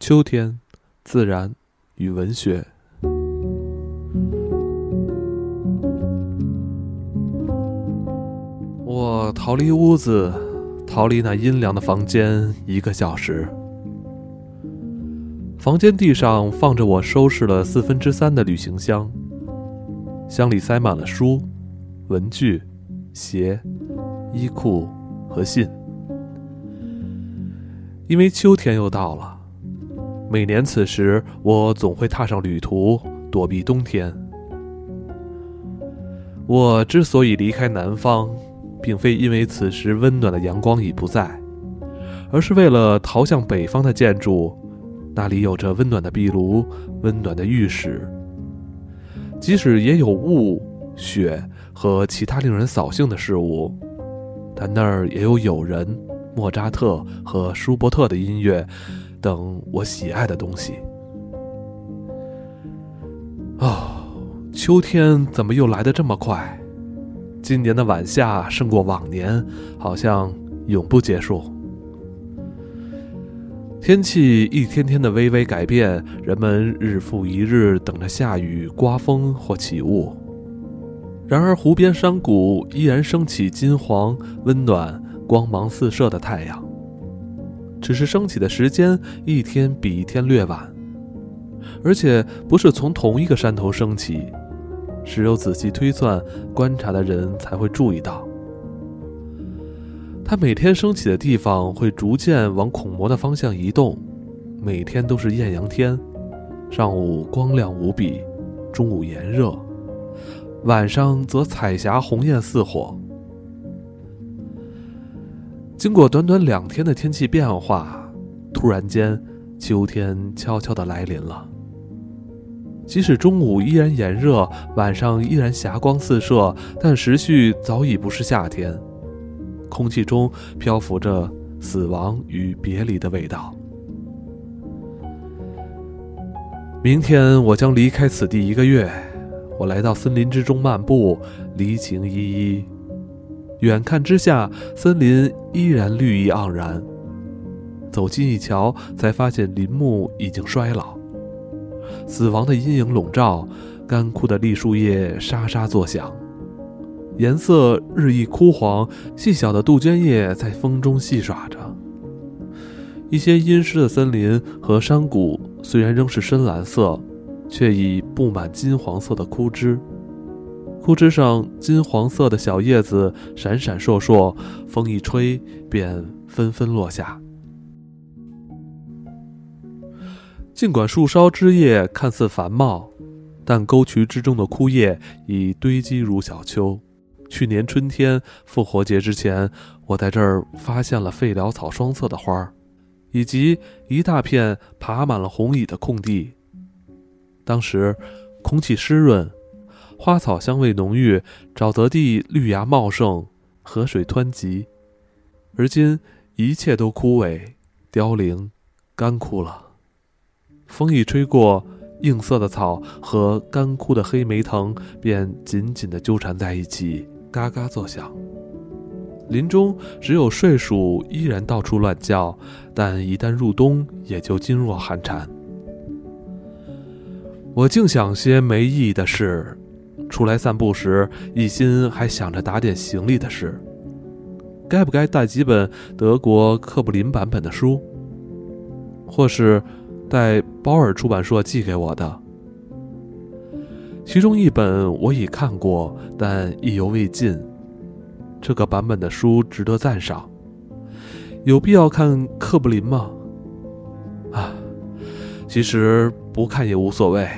秋天，自然与文学。我逃离屋子，逃离那阴凉的房间一个小时。房间地上放着我收拾了四分之三的旅行箱，箱里塞满了书、文具、鞋、衣裤和信。因为秋天又到了，每年此时我总会踏上旅途，躲避冬天。我之所以离开南方，并非因为此时温暖的阳光已不在，而是为了逃向北方的建筑，那里有着温暖的壁炉、温暖的浴室。即使也有雾、雪和其他令人扫兴的事物，但那儿也有友人。莫扎特和舒伯特的音乐，等我喜爱的东西。哦，秋天怎么又来得这么快？今年的晚夏胜过往年，好像永不结束。天气一天天的微微改变，人们日复一日等着下雨、刮风或起雾。然而，湖边山谷依然升起金黄、温暖。光芒四射的太阳，只是升起的时间一天比一天略晚，而且不是从同一个山头升起，只有仔细推算、观察的人才会注意到。它每天升起的地方会逐渐往孔魔的方向移动，每天都是艳阳天，上午光亮无比，中午炎热，晚上则彩霞红艳似火。经过短短两天的天气变化，突然间，秋天悄悄的来临了。即使中午依然炎热，晚上依然霞光四射，但时序早已不是夏天，空气中漂浮着死亡与别离的味道。明天我将离开此地一个月，我来到森林之中漫步，离情依依。远看之下，森林依然绿意盎然。走近一瞧，才发现林木已经衰老，死亡的阴影笼罩，干枯的栗树叶沙沙作响，颜色日益枯黄。细小的杜鹃叶在风中戏耍着。一些阴湿的森林和山谷虽然仍是深蓝色，却已布满金黄色的枯枝。枯枝上金黄色的小叶子闪闪烁烁，风一吹便纷纷落下。尽管树梢枝叶看似繁茂，但沟渠之中的枯叶已堆积如小丘。去年春天复活节之前，我在这儿发现了废潦草双色的花儿，以及一大片爬满了红蚁的空地。当时空气湿润。花草香味浓郁，沼泽地绿芽茂盛，河水湍急。而今一切都枯萎、凋零、干枯了。风一吹过，硬色的草和干枯的黑莓藤便紧紧地纠缠在一起，嘎嘎作响。林中只有睡鼠依然到处乱叫，但一旦入冬，也就噤若寒蝉。我净想些没意义的事。出来散步时，一心还想着打点行李的事。该不该带几本德国克布林版本的书，或是带包尔出版社寄给我的？其中一本我已看过，但意犹未尽。这个版本的书值得赞赏。有必要看克布林吗？啊，其实不看也无所谓。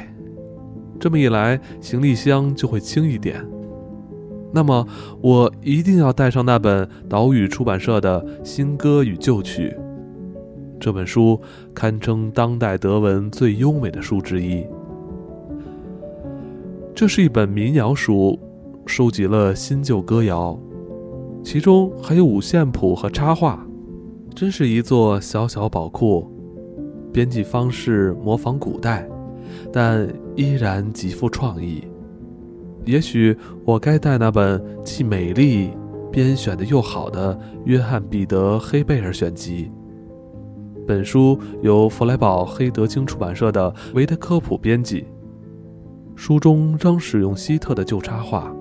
这么一来，行李箱就会轻一点。那么，我一定要带上那本岛屿出版社的新歌与旧曲。这本书堪称当代德文最优美的书之一。这是一本民谣书，收集了新旧歌谣，其中还有五线谱和插画，真是一座小小宝库。编辑方式模仿古代。但依然极富创意。也许我该带那本既美丽、编选的又好的约翰·彼得·黑贝尔选集。本书由弗莱堡黑德清出版社的维特科普编辑。书中仍使用希特的旧插画。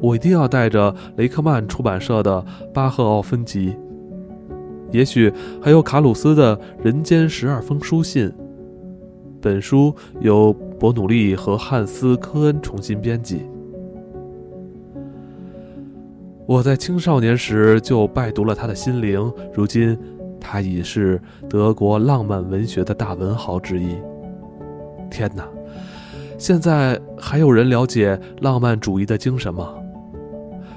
我一定要带着雷克曼出版社的巴赫奥分集，也许还有卡鲁斯的《人间十二封书信》。本书由伯努利和汉斯·科恩重新编辑。我在青少年时就拜读了他的心灵，如今他已是德国浪漫文学的大文豪之一。天哪！现在还有人了解浪漫主义的精神吗？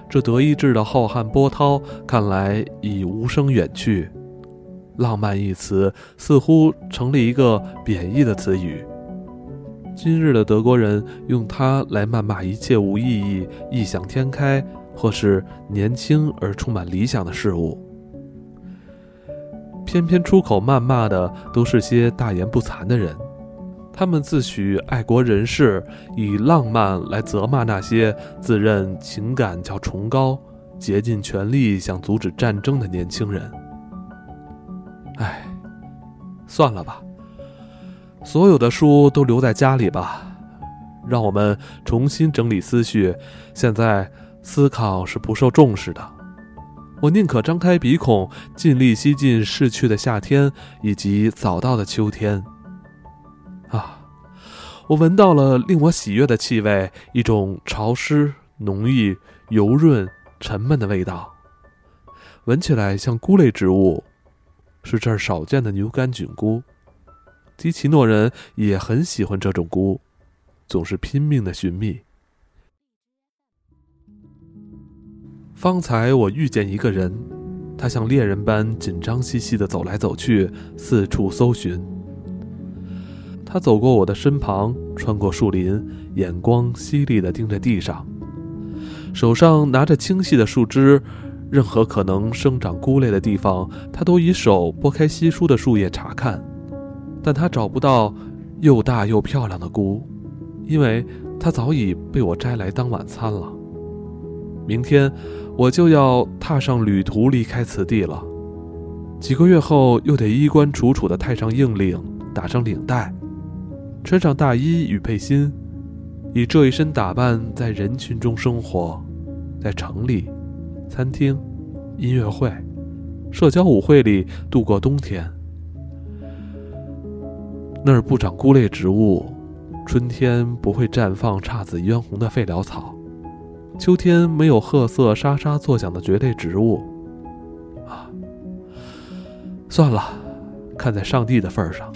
这德意志的浩瀚波涛看来已无声远去，浪漫一词似乎成了一个贬义的词语。今日的德国人用它来谩骂一切无意义、异想天开或是年轻而充满理想的事物。偏偏出口谩骂的都是些大言不惭的人。他们自诩爱国人士，以浪漫来责骂那些自认情感较崇高、竭尽全力想阻止战争的年轻人。算了吧，所有的书都留在家里吧，让我们重新整理思绪。现在思考是不受重视的，我宁可张开鼻孔，尽力吸进逝去的夏天以及早到的秋天。啊，我闻到了令我喜悦的气味，一种潮湿、浓郁、油润、沉闷的味道，闻起来像菇类植物，是这儿少见的牛肝菌菇。基奇诺人也很喜欢这种菇，总是拼命的寻觅。方才我遇见一个人，他像猎人般紧张兮兮的走来走去，四处搜寻。他走过我的身旁，穿过树林，眼光犀利地盯着地上，手上拿着清细的树枝，任何可能生长菇类的地方，他都以手拨开稀疏的树叶查看，但他找不到又大又漂亮的菇，因为它早已被我摘来当晚餐了。明天我就要踏上旅途，离开此地了。几个月后，又得衣冠楚楚地戴上硬领，打上领带。穿上大衣与背心，以这一身打扮在人群中生活，在城里、餐厅、音乐会、社交舞会里度过冬天。那儿不长菇类植物，春天不会绽放姹紫嫣红的废潦草，秋天没有褐色沙沙作响的蕨类植物。啊，算了，看在上帝的份上。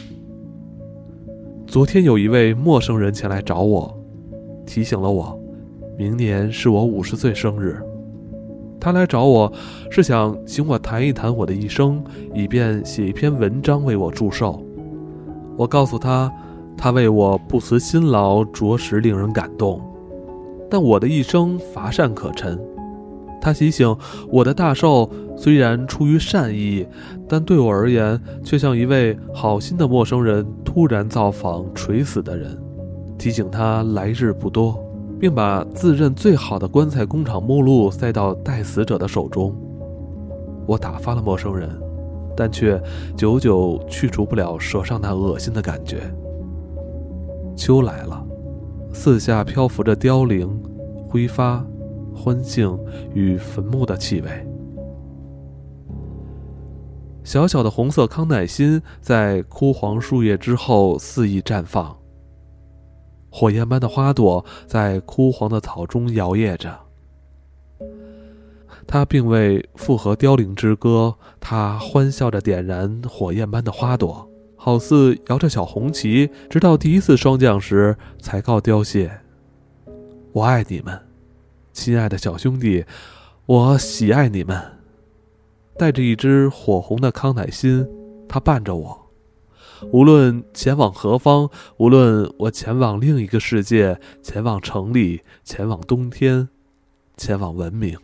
昨天有一位陌生人前来找我，提醒了我，明年是我五十岁生日。他来找我是想请我谈一谈我的一生，以便写一篇文章为我祝寿。我告诉他，他为我不辞辛劳，着实令人感动。但我的一生乏善可陈。他提醒我的大寿虽然出于善意，但对我而言却像一位好心的陌生人突然造访垂死的人，提醒他来日不多，并把自认最好的棺材工厂目录塞到待死者的手中。我打发了陌生人，但却久久去除不了舌上那恶心的感觉。秋来了，四下漂浮着凋零、挥发。欢庆与坟墓的气味。小小的红色康乃馨在枯黄树叶之后肆意绽放，火焰般的花朵在枯黄的草中摇曳着。它并未附和凋零之歌，它欢笑着点燃火焰般的花朵，好似摇着小红旗，直到第一次霜降时才告凋谢。我爱你们。亲爱的小兄弟，我喜爱你们。带着一只火红的康乃馨，他伴着我，无论前往何方，无论我前往另一个世界，前往城里，前往冬天，前往文明。